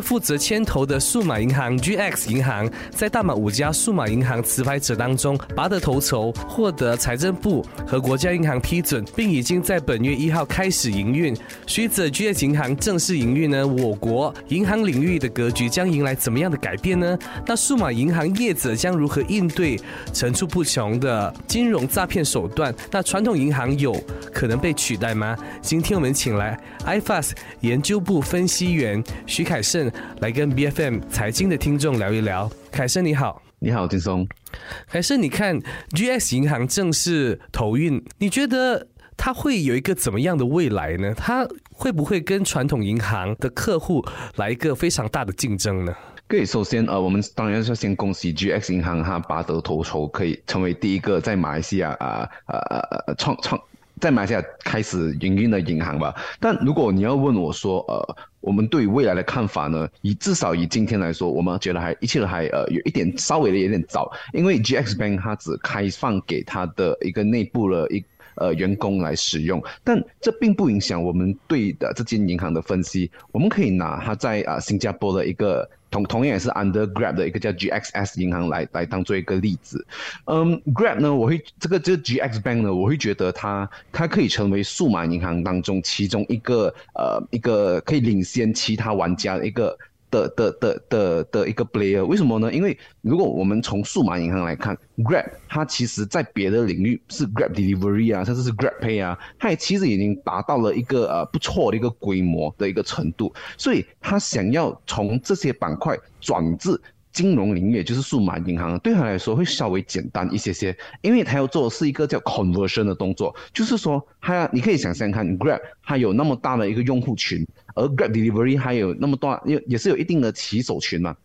负责牵头的数码银行 GX 银行，在大马五家数码银行持牌者当中拔得头筹，获得财政部和国家银行批准，并已经在本月一号开始营运。随着 GX 银行正式营运呢，我国银行领域的格局将迎来怎么样的改变呢？那数码银行业者将如何应对层出不穷的金融诈骗手段？那传统银行有可能被取代吗？今天我们请来 IFAS 研究部分析员徐凯。胜来跟 B F M 财经的听众聊一聊。凯胜你好，你好金松。凯胜，你看 G S 银行正式投运，你觉得它会有一个怎么样的未来呢？它会不会跟传统银行的客户来一个非常大的竞争呢？对，首先呃，我们当然要先恭喜 G X 银行哈拔得头筹，可以成为第一个在马来西亚啊呃创创。在马来西亚开始营运的银行吧，但如果你要问我说，呃，我们对未来的看法呢？以至少以今天来说，我们觉得还一切都还呃有一点稍微的有点早，因为 GX Bank 它只开放给它的一个内部的一呃员工来使用，但这并不影响我们对的这间银行的分析。我们可以拿它在啊新加坡的一个。同同样也是 under Grab 的一个叫 GXS 银行来来当做一个例子，嗯，Grab 呢，我会这个这个 GX Bank 呢，我会觉得它它可以成为数码银行当中其中一个呃一个可以领先其他玩家的一个。的的的的的一个 player，为什么呢？因为如果我们从数码银行来看，Grab 它其实在别的领域是 Grab Delivery 啊，甚至是 Grab Pay 啊，它也其实已经达到了一个呃不错的一个规模的一个程度，所以它想要从这些板块转至。金融领域，也就是数码银行，对他来说会稍微简单一些些，因为他要做的是一个叫 conversion 的动作，就是说，他你可以想象看，Grab 它有那么大的一个用户群，而 Grab Delivery 还有那么多，也也是有一定的骑手群嘛，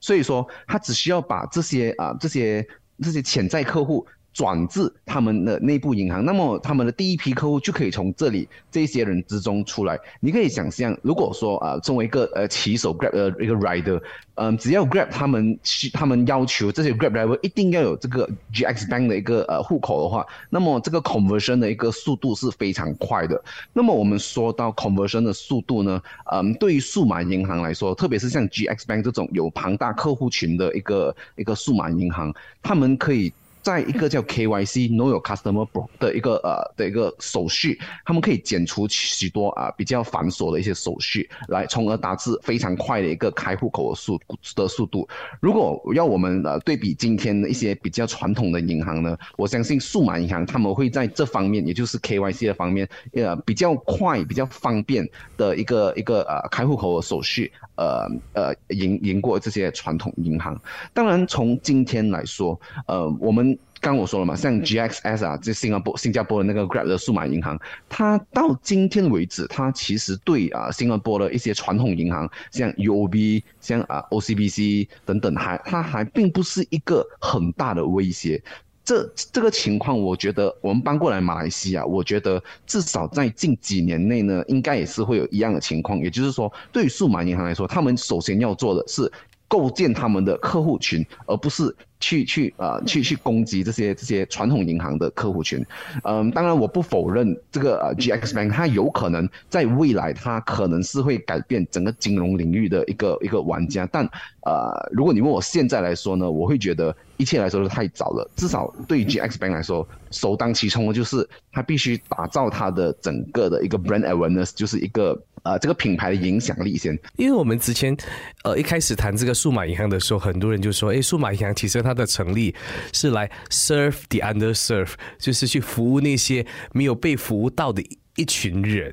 所以说，他只需要把这些啊这些这些潜在客户。转至他们的内部银行，那么他们的第一批客户就可以从这里这些人之中出来。你可以想象，如果说啊，作为一个呃骑手 Grab 呃一个 rider，嗯，只要 Grab 他们去他们要求这些 Grab driver 一定要有这个 GX Bank 的一个呃户口的话，那么这个 conversion 的一个速度是非常快的。那么我们说到 conversion 的速度呢，嗯，对于数码银行来说，特别是像 GX Bank 这种有庞大客户群的一个一个数码银行，他们可以。在一个叫 KYC Know Your Customer 的一个呃的一个手续，他们可以减除许多啊比较繁琐的一些手续，来从而达至非常快的一个开户口的速的速度。如果要我们呃对比今天的一些比较传统的银行呢，我相信数码银行他们会在这方面，也就是 KYC 的方面，呃比较快、比较方便的一个一个呃开户口的手续，呃呃赢赢过这些传统银行。当然，从今天来说，呃我们。刚我说了嘛，像 GXS 啊，这新加坡新加坡的那个 Grab 的数码银行，它到今天为止，它其实对啊新加坡的一些传统银行，像 UOB、像啊 OCBC 等等，还它还并不是一个很大的威胁。这这个情况，我觉得我们搬过来马来西亚，我觉得至少在近几年内呢，应该也是会有一样的情况。也就是说，对于数码银行来说，他们首先要做的是构建他们的客户群，而不是。去去啊，去去攻击这些这些传统银行的客户群，嗯，当然我不否认这个呃 GX Bank 它有可能在未来它可能是会改变整个金融领域的一个一个玩家，但呃，如果你问我现在来说呢，我会觉得一切来说都太早了。至少对于 GX Bank 来说，首当其冲的就是它必须打造它的整个的一个 brand awareness，就是一个呃这个品牌的影响力先。因为我们之前呃一开始谈这个数码银行的时候，很多人就说，哎，数码银行其实。它的成立是来 serve the underserved，就是去服务那些没有被服务到的一群人。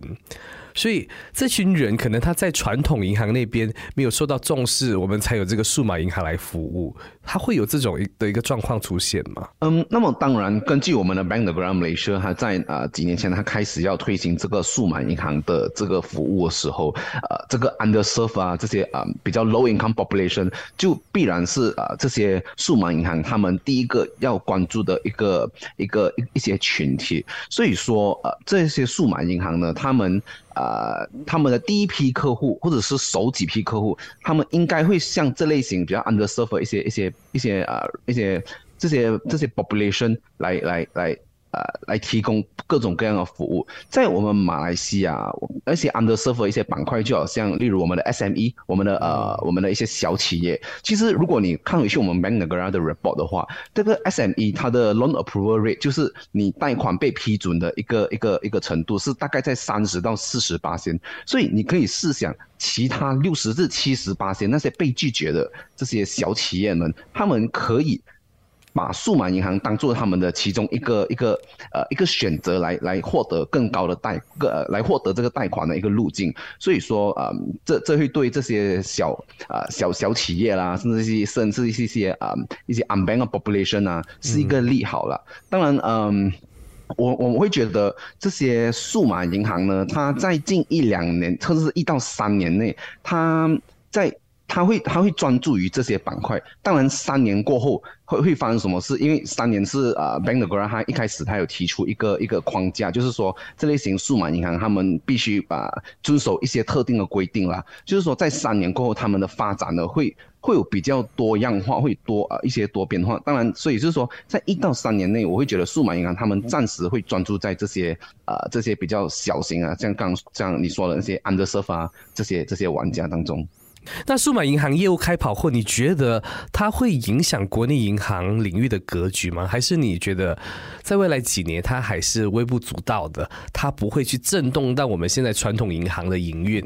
所以这群人可能他在传统银行那边没有受到重视，我们才有这个数码银行来服务。他会有这种的一个状况出现吗？嗯，那么当然，根据我们的 Bank the Gram Malaysia，他在啊几年前他开始要推行这个数码银行的这个服务的时候，呃，这个 underserved 啊这些啊比较 low income population 就必然是啊这些数码银行他们第一个要关注的一个一个一一些群体。所以说，呃，这些数码银行呢，他们呃他们的第一批客户或者是首几批客户，他们应该会像这类型比较 underserved 一些一些。一些呃，一些这些这些 population 来来来呃来提供各种各样的服务，在我们马来西亚，而且 under serve 一些板块，就好像例如我们的 SME，我们的呃我们的一些小企业，其实如果你看回去我们 Bank Negara 的 report 的话，这个 SME 它的 loan approval rate 就是你贷款被批准的一个一个一个程度是大概在三十到四十八先，所以你可以试想。其他六十至七十八些那些被拒绝的这些小企业们，他们可以把数码银行当做他们的其中一个一个呃一个选择来来获得更高的贷个来获得这个贷款的一个路径。所以说啊，这这会对这些小啊小小企业啦，甚至一些甚至一些些啊一些 unbanked population 啊，是一个利好了。当然，嗯。我我会觉得这些数码银行呢，它在近一两年，甚至是一到三年内，它在它会它会专注于这些板块。当然，三年过后会会发生什么事？因为三年是啊，Bank the Grand 它一开始它有提出一个一个框架，就是说这类型数码银行他们必须把遵守一些特定的规定啦。就是说在三年过后，他们的发展呢会。会有比较多样化，会多啊一些多变化。当然，所以就是说，在一到三年内，我会觉得数码银行他们暂时会专注在这些啊这些比较小型啊，像刚像你说的那些 under s e r v e 啊这些这些玩家当中。那数码银行业务开跑后，你觉得它会影响国内银行领域的格局吗？还是你觉得在未来几年它还是微不足道的，它不会去震动到我们现在传统银行的营运？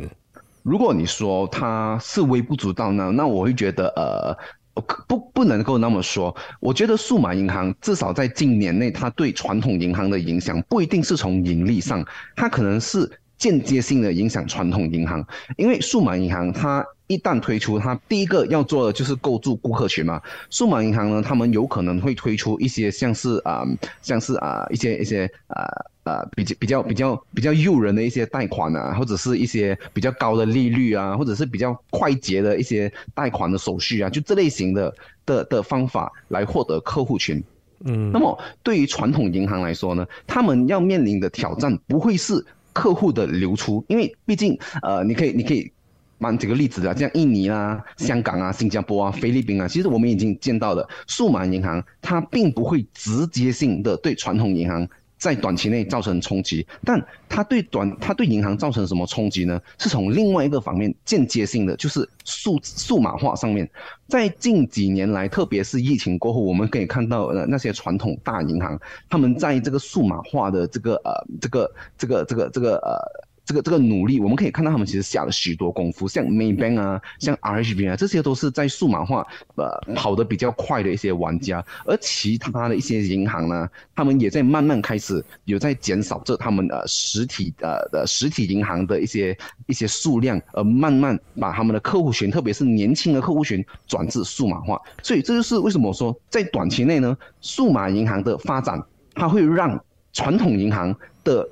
如果你说它是微不足道呢，那我会觉得呃，不不能够那么说。我觉得数码银行至少在近年内，它对传统银行的影响不一定是从盈利上，它可能是间接性的影响传统银行，因为数码银行它。一旦推出，它第一个要做的就是构筑顾客群嘛。数码银行呢，他们有可能会推出一些像是啊，像是啊一些一些啊啊比较比较比较比较诱人的一些贷款啊，或者是一些比较高的利率啊，或者是比较快捷的一些贷款的手续啊，就这类型的的的方法来获得客户群。嗯，那么对于传统银行来说呢，他们要面临的挑战不会是客户的流出，因为毕竟呃，你可以你可以。举几个例子啊，像印尼啊、香港啊、新加坡啊、菲律宾啊，其实我们已经见到的数码银行，它并不会直接性的对传统银行在短期内造成冲击，但它对短它对银行造成什么冲击呢？是从另外一个方面间接性的，就是数数码化上面，在近几年来，特别是疫情过后，我们可以看到呃那些传统大银行，他们在这个数码化的这个呃这个这个这个这个呃。这个这个努力，我们可以看到他们其实下了许多功夫，像 Maybank 啊，像 RHB 啊，这些都是在数码化呃跑得比较快的一些玩家。而其他的一些银行呢，他们也在慢慢开始有在减少这他们呃实体呃的实体银行的一些一些数量，而慢慢把他们的客户群，特别是年轻的客户群转至数码化。所以这就是为什么说在短期内呢，数码银行的发展，它会让传统银行的。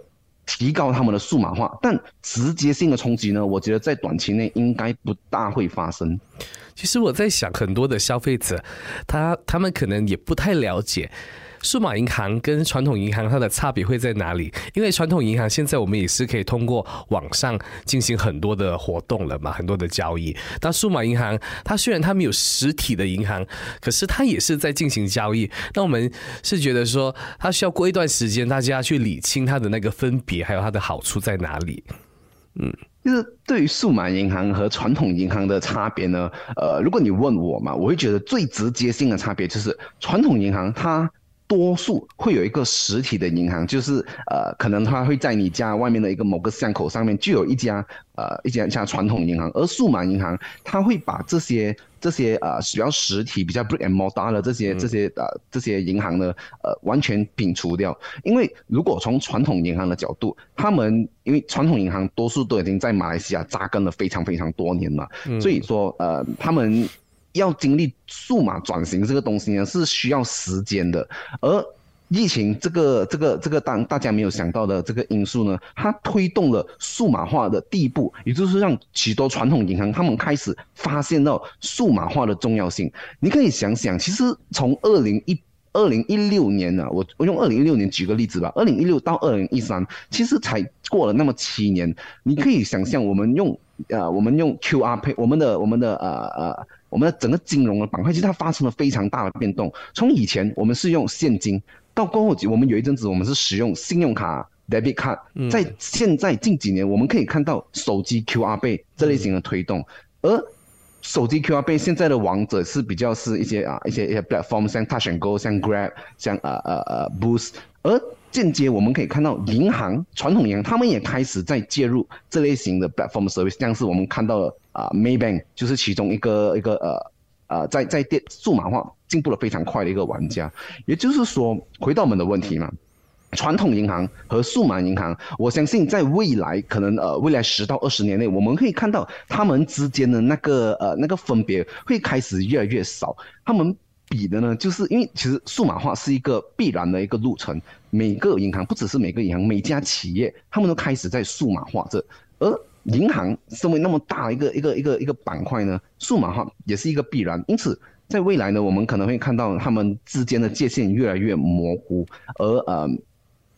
提高他们的数码化，但直接性的冲击呢？我觉得在短期内应该不大会发生。其实我在想，很多的消费者，他他们可能也不太了解。数码银行跟传统银行它的差别会在哪里？因为传统银行现在我们也是可以通过网上进行很多的活动了嘛，很多的交易。但数码银行它虽然它没有实体的银行，可是它也是在进行交易。那我们是觉得说，它需要过一段时间，大家去理清它的那个分别，还有它的好处在哪里。嗯，就是对于数码银行和传统银行的差别呢？呃，如果你问我嘛，我会觉得最直接性的差别就是传统银行它。多数会有一个实体的银行，就是呃，可能它会在你家外面的一个某个巷口上面就有一家呃一家像传统银行，而数码银行它会把这些这些呃比较实体、比较 brick and mortar 的这些这些呃这些银行呢呃完全摒除掉。因为如果从传统银行的角度，他们因为传统银行多数都已经在马来西亚扎根了非常非常多年了，所以说呃他们。要经历数码转型这个东西呢，是需要时间的。而疫情这个这个这个当大家没有想到的这个因素呢，它推动了数码化的第一步，也就是让许多传统银行他们开始发现到数码化的重要性。你可以想想，其实从二零一二零一六年呢，我我用二零一六年举个例子吧，二零一六到二零一三，其实才过了那么七年。你可以想象，我们用呃我们用 QR Pay，我们的我们的呃呃。我们的整个金融的板块其实它发生了非常大的变动。从以前我们是用现金，到过后我们有一阵子我们是使用信用卡 （debit card）。在现在近几年，我们可以看到手机 QR Pay 这类型的推动。而手机 QR Pay 现在的王者是比较是一些啊一些一些 platform，像 Touch and Go，像 Grab，像呃呃呃 Boost。而间接我们可以看到银行传统银行他们也开始在介入这类型的 platform service，像是我们看到了。啊，Maybank 就是其中一个一个呃呃，在在电数码化进步的非常快的一个玩家。也就是说，回到我们的问题嘛，传统银行和数码银行，我相信在未来可能呃未来十到二十年内，我们可以看到他们之间的那个呃那个分别会开始越来越少。他们比的呢，就是因为其实数码化是一个必然的一个路程，每个银行不只是每个银行，每家企业他们都开始在数码化这，而。银行身为那么大一个一个一个一个板块呢，数码化也是一个必然。因此，在未来呢，我们可能会看到他们之间的界限越来越模糊。而呃，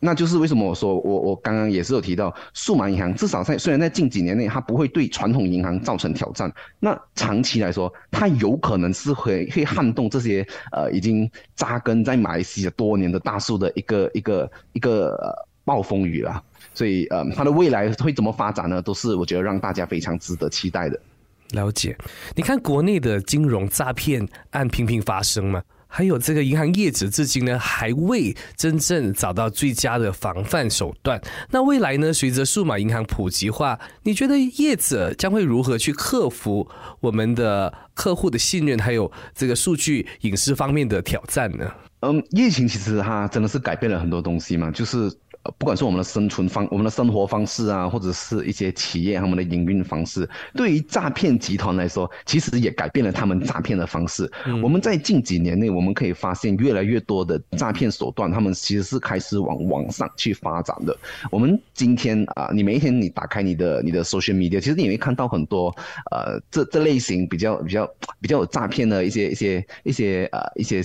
那就是为什么我说我我刚刚也是有提到，数码银行至少在虽然在近几年内它不会对传统银行造成挑战，那长期来说，它有可能是会会撼动这些呃已经扎根在马来西亚多年的大树的一个一个一个暴风雨了。所以，呃，它的未来会怎么发展呢？都是我觉得让大家非常值得期待的。了解，你看国内的金融诈骗案频频发生吗，还有这个银行业者至今呢还未真正找到最佳的防范手段。那未来呢，随着数码银行普及化，你觉得业者将会如何去克服我们的客户的信任，还有这个数据隐私方面的挑战呢？嗯，疫情其实它真的是改变了很多东西嘛，就是。呃，不管是我们的生存方、我们的生活方式啊，或者是一些企业他们的营运方式，对于诈骗集团来说，其实也改变了他们诈骗的方式。我们在近几年内，我们可以发现越来越多的诈骗手段，他们其实是开始往网上去发展的。我们今天啊，你每一天你打开你的你的 social media，其实你会看到很多呃这这类型比较比较比较有诈骗的一些一些一些呃一些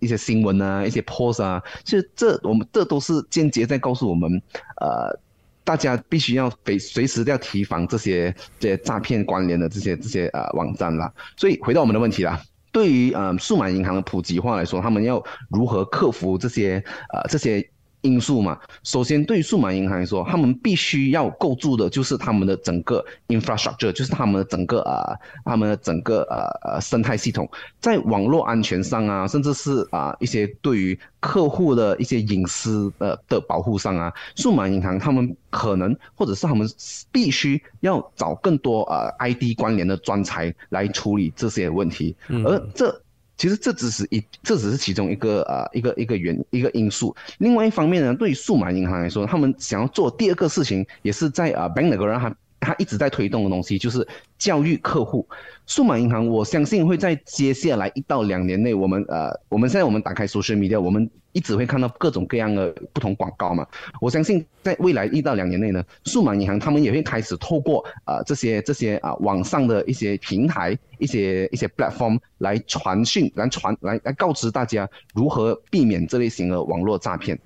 一些新闻啊，一些 post 啊，其实这我们这都是间接在告。告诉我们，呃，大家必须要随随时要提防这些这些诈骗关联的这些这些呃网站啦。所以回到我们的问题啦，对于呃数码银行的普及化来说，他们要如何克服这些呃这些？因素嘛，首先对于数码银行来说，他们必须要构筑的就是他们的整个 infrastructure，就是他们的整个呃，他们的整个呃呃生态系统，在网络安全上啊，甚至是啊一些对于客户的一些隐私呃的保护上啊，数码银行他们可能或者是他们必须要找更多呃 ID 关联的专才来处理这些问题，而这。其实这只是一，这只是其中一个呃一个一个原一个因素。另外一方面呢，对于数码银行来说，他们想要做第二个事情，也是在啊 Bank 那个人他他一直在推动的东西，就是教育客户。数码银行，我相信会在接下来一到两年内，我们呃，我们现在我们打开 social media，我们一直会看到各种各样的不同广告嘛。我相信在未来一到两年内呢，数码银行他们也会开始透过呃这些这些啊网上的一些平台、一些一些 platform 来传讯、来传来来告知大家如何避免这类型的网络诈骗。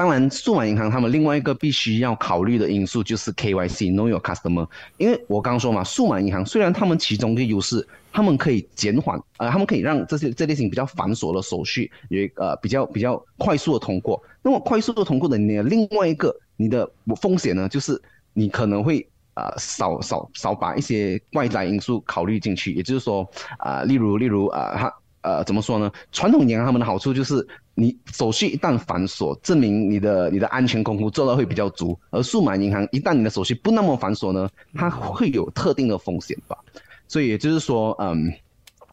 当然，数码银行他们另外一个必须要考虑的因素就是 KYC，Know Your Customer。因为我刚刚说嘛，数码银行虽然他们其中一个优势，他们可以减缓，呃，他们可以让这些这类型比较繁琐的手续有一呃比较比较快速的通过。那么快速的通过的你另外一个你的风险呢，就是你可能会呃少少少把一些外在因素考虑进去，也就是说啊，例如例如啊，他呃怎么说呢？传统银行他们的好处就是你手续一旦繁琐，证明你的你的安全功夫做的会比较足。而数码银行一旦你的手续不那么繁琐呢，它会有特定的风险吧。所以也就是说，嗯。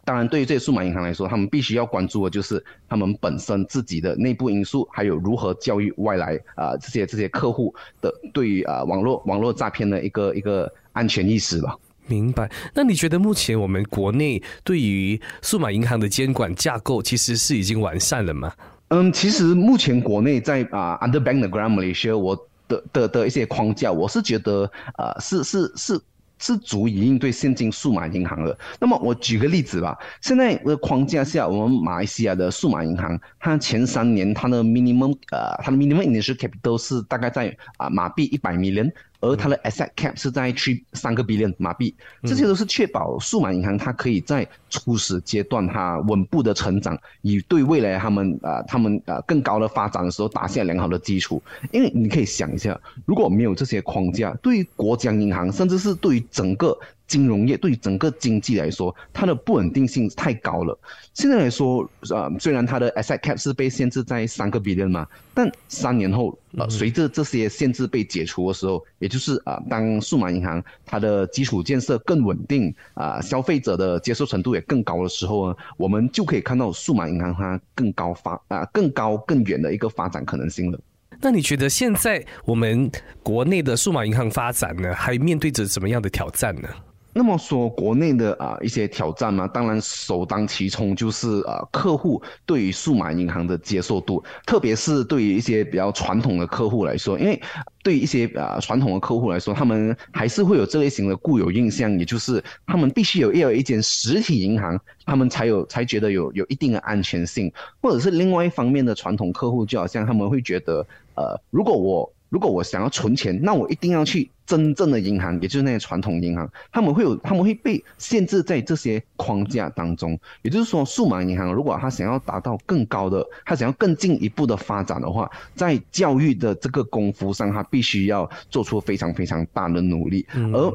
当然，对于这些数码银行来说，他们必须要关注的就是他们本身自己的内部因素，还有如何教育外来啊这些这些客户的对于啊网络网络诈骗的一个一个安全意识吧。明白。那你觉得目前我们国内对于数码银行的监管架构其实是已经完善了吗？嗯，其实目前国内在啊 Under Bank 的 Gram Malaysia 我的的的一些框架，我是觉得啊是是是。是足以应对现今数码银行的。那么我举个例子吧，现在的框架下，我们马来西亚的数码银行，它前三年它的 minimum 呃，它的 minimum initial capital 是大概在啊马币一百 million。而它的 asset cap 是在去三个 billion 马币，这些都是确保数码银行它可以在初始阶段它稳步的成长，以对未来他们啊他们啊更高的发展的时候打下良好的基础。因为你可以想一下，如果没有这些框架，对于国家银行，甚至是对于整个。金融业对整个经济来说，它的不稳定性太高了。现在来说，呃，虽然它的 asset cap 是被限制在三个 billion 嘛，但三年后，呃，随着这些限制被解除的时候，也就是啊，当数码银行它的基础建设更稳定，啊，消费者的接受程度也更高的时候呢，我们就可以看到数码银行它更高发啊，更高更远的一个发展可能性了。那你觉得现在我们国内的数码银行发展呢，还面对着什么样的挑战呢？那么说，国内的啊一些挑战嘛，当然首当其冲就是啊客户对于数码银行的接受度，特别是对于一些比较传统的客户来说，因为对于一些啊传统的客户来说，他们还是会有这类型的固有印象，也就是他们必须有要有一间实体银行，他们才有才觉得有有一定的安全性，或者是另外一方面的传统客户，就好像他们会觉得，呃，如果我。如果我想要存钱，那我一定要去真正的银行，也就是那些传统银行，他们会有，他们会被限制在这些框架当中。也就是说，数码银行如果他想要达到更高的，他想要更进一步的发展的话，在教育的这个功夫上，他必须要做出非常非常大的努力。而，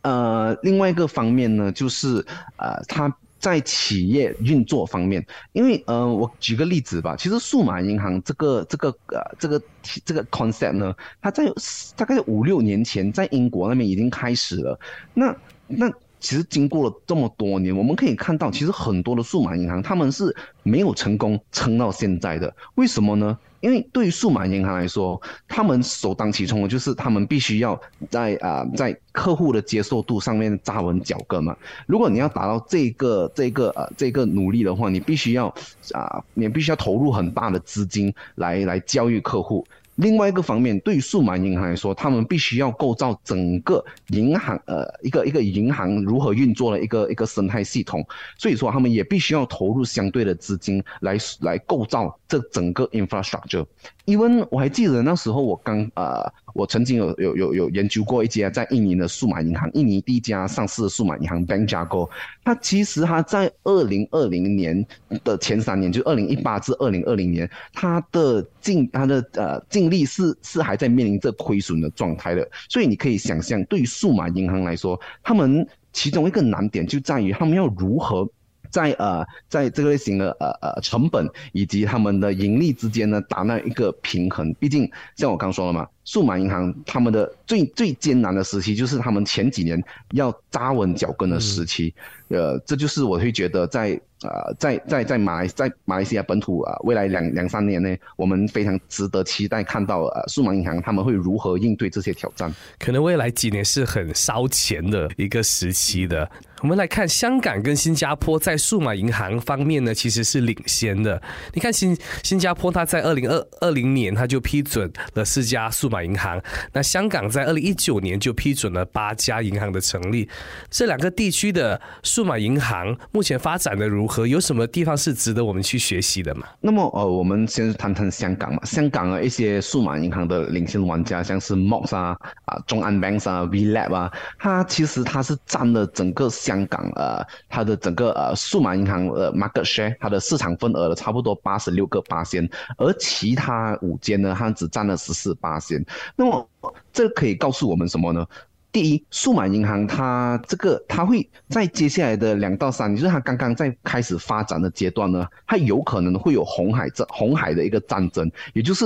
呃，另外一个方面呢，就是呃，他。在企业运作方面，因为呃，我举个例子吧，其实数码银行这个这个呃这个这个 concept 呢，它在大概五六年前在英国那边已经开始了。那那其实经过了这么多年，我们可以看到，其实很多的数码银行他们是没有成功撑到现在的，为什么呢？因为对于数码银行来说，他们首当其冲的就是他们必须要在啊在客户的接受度上面扎稳脚跟嘛。如果你要达到这个这个呃这个努力的话，你必须要啊你必须要投入很大的资金来来教育客户。另外一个方面，对于数码银行来说，他们必须要构造整个银行呃一个一个银行如何运作的一个一个生态系统，所以说他们也必须要投入相对的资金来来构造这整个 infrastructure。因为我还记得那时候我刚呃，我曾经有有有有研究过一家在印尼的数码银行，印尼第一家上市的数码银行 Bank Jago，它其实它在二零二零年的前三年，就二零一八至二零二零年，它的净它的呃净利是是还在面临着亏损的状态的，所以你可以想象，对于数码银行来说，他们其中一个难点就在于他们要如何。在呃，在这个类型的呃呃成本以及他们的盈利之间呢，达到一个平衡。毕竟像我刚说了嘛，数码银行他们的最最艰难的时期，就是他们前几年要扎稳脚跟的时期。呃，这就是我会觉得在。呃，在在在马来在马来西亚本土啊，未来两两三年内，我们非常值得期待看到呃，数码银行他们会如何应对这些挑战。可能未来几年是很烧钱的一个时期的。我们来看香港跟新加坡在数码银行方面呢，其实是领先的。你看新新加坡，它在二零二二零年它就批准了四家数码银行，那香港在二零一九年就批准了八家银行的成立。这两个地区的数码银行目前发展的如何？有什么地方是值得我们去学习的吗？那么呃，我们先谈谈香港嘛。香港的一些数码银行的领先玩家，像是 Mox 啊、啊中安 Bank 啊、VLab 啊，它其实它是占了整个。香港呃，它的整个呃数码银行呃 market share，它的市场份额的差不多八十六个八仙，而其他五间呢，它只占了十四八仙。那么这可以告诉我们什么呢？第一，数码银行它这个它会在接下来的两到三，就是它刚刚在开始发展的阶段呢，它有可能会有红海战红海的一个战争，也就是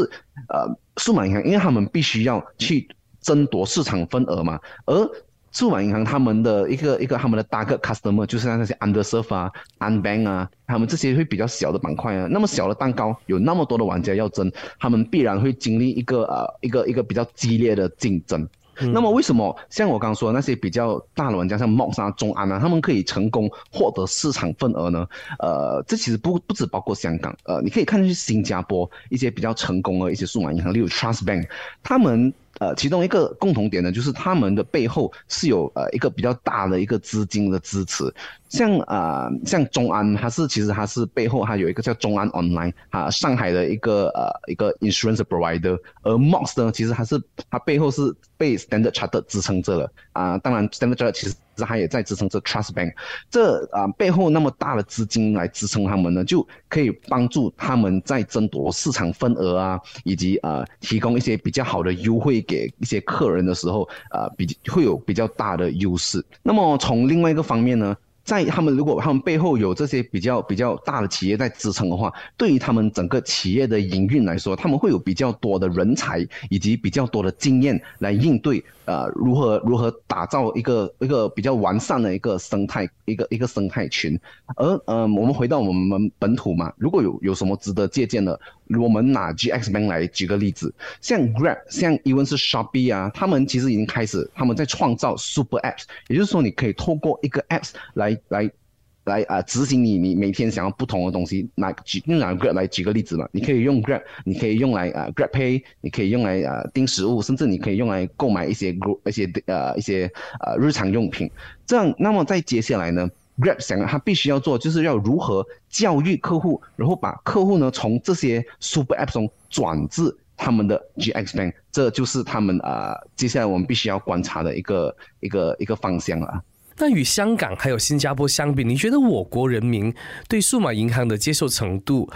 呃，数码银行因为他们必须要去争夺市场份额嘛，而数码银行他们的一个一个他们的大个 customer 就是那些 underserve 啊、unbank 啊，他们这些会比较小的板块啊，那么小的蛋糕有那么多的玩家要争，他们必然会经历一个呃一个一个比较激烈的竞争。那么为什么像我刚刚说那些比较大的玩家，像 Mox 啊、中安啊，他们可以成功获得市场份额呢？呃，这其实不不只包括香港，呃，你可以看去新加坡一些比较成功的一些数码银行，例如 Trust Bank，他们。呃，其中一个共同点呢，就是他们的背后是有呃一个比较大的一个资金的支持，像呃像中安，它是其实它是背后它有一个叫中安 Online 哈，上海的一个呃一个 insurance provider，而 Mox 呢，其实它是它背后是被 Standard Chartered 支撑着了啊，当然 Standard Chartered 其实。它也在支撑这 Trust Bank，这啊背后那么大的资金来支撑他们呢，就可以帮助他们在争夺市场份额啊，以及啊提供一些比较好的优惠给一些客人的时候，啊比会有比较大的优势。那么从另外一个方面呢？在他们如果他们背后有这些比较比较大的企业在支撑的话，对于他们整个企业的营运来说，他们会有比较多的人才以及比较多的经验来应对呃如何如何打造一个一个比较完善的一个生态一个一个生态群。而呃我们回到我们本土嘛，如果有有什么值得借鉴的，我们拿 GX Bank 来举个例子，像 Grab 像 even 是 Shopee 啊，他们其实已经开始他们在创造 Super Apps，也就是说你可以透过一个 Apps 来。来，来啊！执行你你每天想要不同的东西，拿举用拿 Grab 来举个例子嘛，你可以用 Grab，你可以用来啊 Grab Pay，你可以用来啊订食物，甚至你可以用来购买一些 Group 一些呃一些呃日常用品。这样，那么在接下来呢，Grab 想他必须要做，就是要如何教育客户，然后把客户呢从这些 Super App 中转至他们的 GX Bank，这就是他们啊接下来我们必须要观察的一个一个一个方向了。那与香港还有新加坡相比，你觉得我国人民对数码银行的接受程度，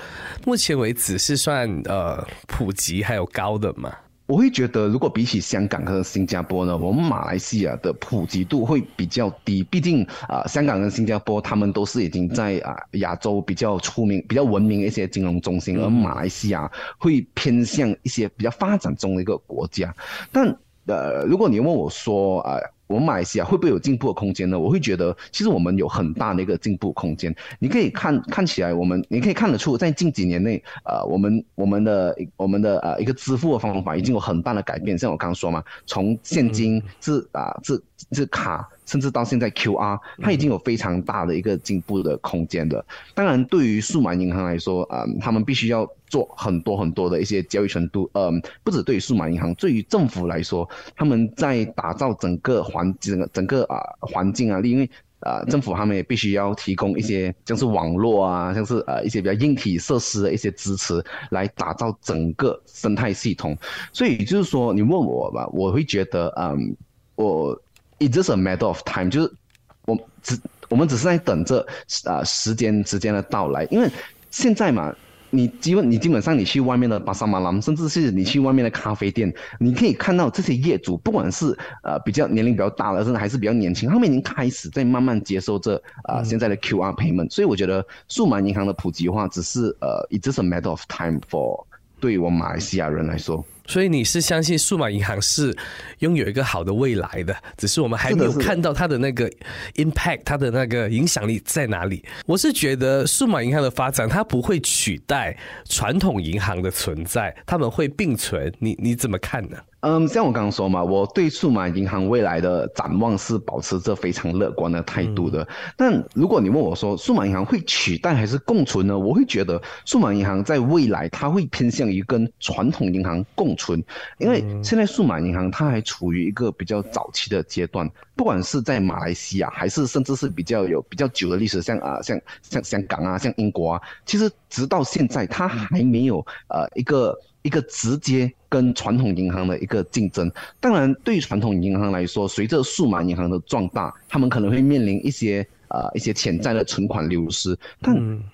目前为止是算呃普及还有高的吗？我会觉得，如果比起香港和新加坡呢，我们马来西亚的普及度会比较低。毕竟啊，香港跟新加坡他们都是已经在啊亚洲比较出名、比较文明一些金融中心，而马来西亚会偏向一些比较发展中的一个国家。但呃，如果你问我说啊。我们马来西亚会不会有进步的空间呢？我会觉得，其实我们有很大的一个进步空间。你可以看看起来，我们你可以看得出，在近几年内，呃，我们我们的我们的呃一个支付的方法已经有很大的改变。像我刚刚说嘛，从现金至啊至至卡。甚至到现在，QR 它已经有非常大的一个进步的空间的。当然，对于数码银行来说，嗯，他们必须要做很多很多的一些交易程度。嗯，不止对于数码银行，对于政府来说，他们在打造整个环整个整个啊环境啊，因为啊政府他们也必须要提供一些像是网络啊，像是呃一些比较硬体设施的一些支持，来打造整个生态系统。所以就是说，你问我吧，我会觉得，嗯，我。It's just a matter of time，就是我只我们只是在等着啊时间时间的到来，因为现在嘛，你基本你基本上你去外面的巴沙马兰，甚至是你去外面的咖啡店，你可以看到这些业主，不管是呃比较年龄比较大的，甚至还是比较年轻，他们已经开始在慢慢接受这啊现在的 QR payment，所以我觉得数码银行的普及化只是呃 It's just a matter of time for 对于我们马来西亚人来说。所以你是相信数码银行是拥有一个好的未来的，只是我们还没有看到它的那个 impact，它的那个影响力在哪里？我是觉得数码银行的发展，它不会取代传统银行的存在，他们会并存。你你怎么看呢？嗯，像我刚刚说嘛，我对数码银行未来的展望是保持着非常乐观的态度的。但如果你问我说，数码银行会取代还是共存呢？我会觉得数码银行在未来它会偏向于跟传统银行共存，因为现在数码银行它还处于一个比较早期的阶段，不管是在马来西亚，还是甚至是比较有比较久的历史，像啊像像香港啊，像英国啊，其实直到现在它还没有呃一个。一个直接跟传统银行的一个竞争，当然对于传统银行来说，随着数码银行的壮大，他们可能会面临一些呃一些潜在的存款流失。但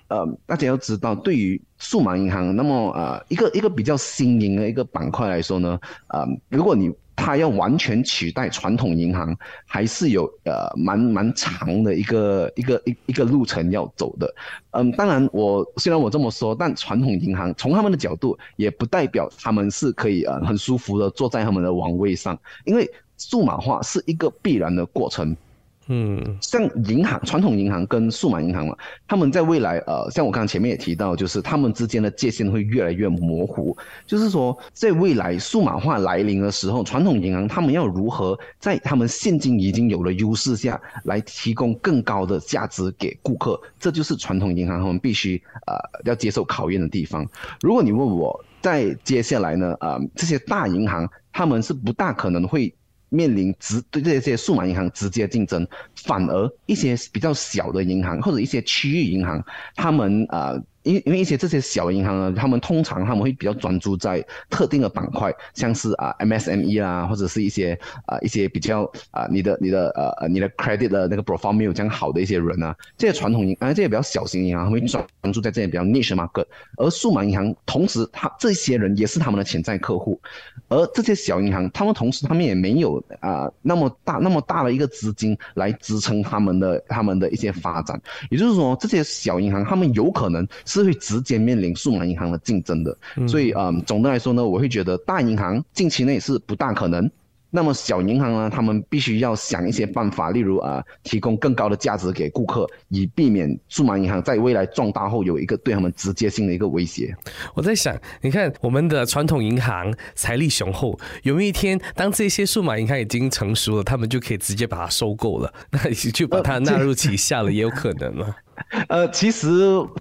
呃，大家要知道，对于数码银行，那么呃一个一个比较新颖的一个板块来说呢，呃，如果你它要完全取代传统银行，还是有呃蛮蛮长的一个一个一一个路程要走的。嗯，当然我虽然我这么说，但传统银行从他们的角度，也不代表他们是可以呃很舒服的坐在他们的王位上，因为数码化是一个必然的过程。嗯，像银行传统银行跟数码银行嘛，他们在未来呃，像我刚刚前面也提到，就是他们之间的界限会越来越模糊。就是说，在未来数码化来临的时候，传统银行他们要如何在他们现金已经有了优势下来提供更高的价值给顾客，这就是传统银行他们必须呃要接受考验的地方。如果你问我在接下来呢，呃，这些大银行他们是不大可能会。面临直对这些数码银行直接竞争，反而一些比较小的银行或者一些区域银行，他们啊。因因为一些这些小银行呢，他们通常他们会比较专注在特定的板块，像是啊 MSME 啦，或者是一些啊一些比较啊你的你的呃呃你的 credit 的那个 profile 没有这样好的一些人啊，这些传统银啊这些比较小型银行，他们专专注在这些比较 niche market，而数码银行同时他这些人也是他们的潜在客户，而这些小银行他们同时他们也没有啊那么大那么大的一个资金来支撑他们的他们的一些发展，也就是说这些小银行他们有可能。是会直接面临数码银行的竞争的，所以嗯，总的来说呢，我会觉得大银行近期内是不大可能。那么小银行呢，他们必须要想一些办法，例如啊，提供更高的价值给顾客，以避免数码银行在未来壮大后有一个对他们直接性的一个威胁。我在想，你看我们的传统银行财力雄厚，有一天当这些数码银行已经成熟了，他们就可以直接把它收购了，那就把它纳入旗下了，也有可能吗？呃，其实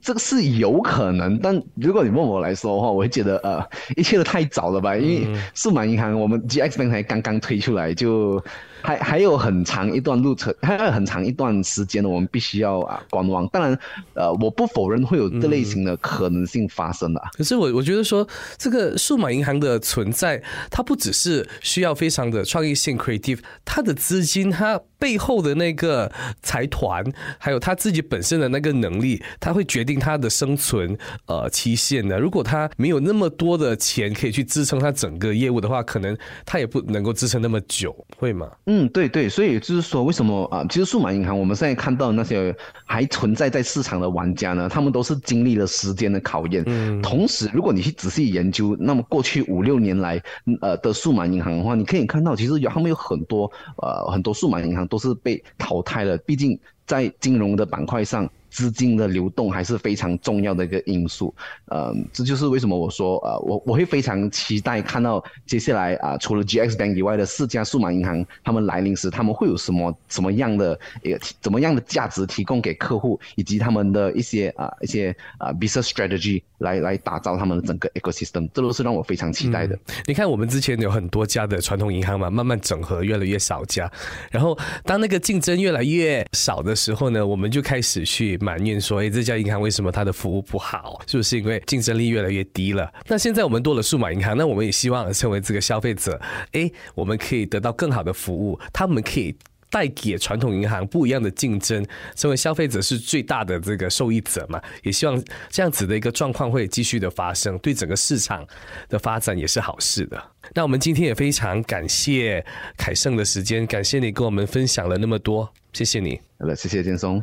这个是有可能，但如果你问我来说的话，我会觉得呃，一切都太早了吧，因为数码银行我们 GX Bank 才刚刚推出来就。还还有很长一段路程，还有很长一段时间呢，我们必须要啊观望。当然，呃，我不否认会有这类型的可能性发生的。可是我我觉得说，这个数码银行的存在，它不只是需要非常的创意性 creative，它的资金，它背后的那个财团，还有它自己本身的那个能力，它会决定它的生存呃期限的。如果它没有那么多的钱可以去支撑它整个业务的话，可能它也不能够支撑那么久，会吗？嗯，对对，所以就是说，为什么啊？其实数码银行，我们现在看到那些还存在在市场的玩家呢，他们都是经历了时间的考验。嗯，同时，如果你去仔细研究，那么过去五六年来，呃的数码银行的话，你可以看到，其实有他们有很多呃很多数码银行都是被淘汰了。毕竟在金融的板块上。资金的流动还是非常重要的一个因素，嗯，这就是为什么我说，呃，我我会非常期待看到接下来啊，除了 GX Bank 以外的四家数码银行，他们来临时，他们会有什么什么样的一个怎么样的价值提供给客户，以及他们的一些啊一些啊 business strategy 来来打造他们的整个 ecosystem，这都是让我非常期待的。你看，我们之前有很多家的传统银行嘛，慢慢整合，越来越少家，然后当那个竞争越来越少的时候呢，我们就开始去。埋怨说：“哎，这家银行为什么它的服务不好？是不是因为竞争力越来越低了？那现在我们多了数码银行，那我们也希望成为这个消费者，哎，我们可以得到更好的服务，他们可以带给传统银行不一样的竞争，成为消费者是最大的这个受益者嘛？也希望这样子的一个状况会继续的发生，对整个市场的发展也是好事的。那我们今天也非常感谢凯盛的时间，感谢你跟我们分享了那么多，谢谢你。好的，谢谢金松。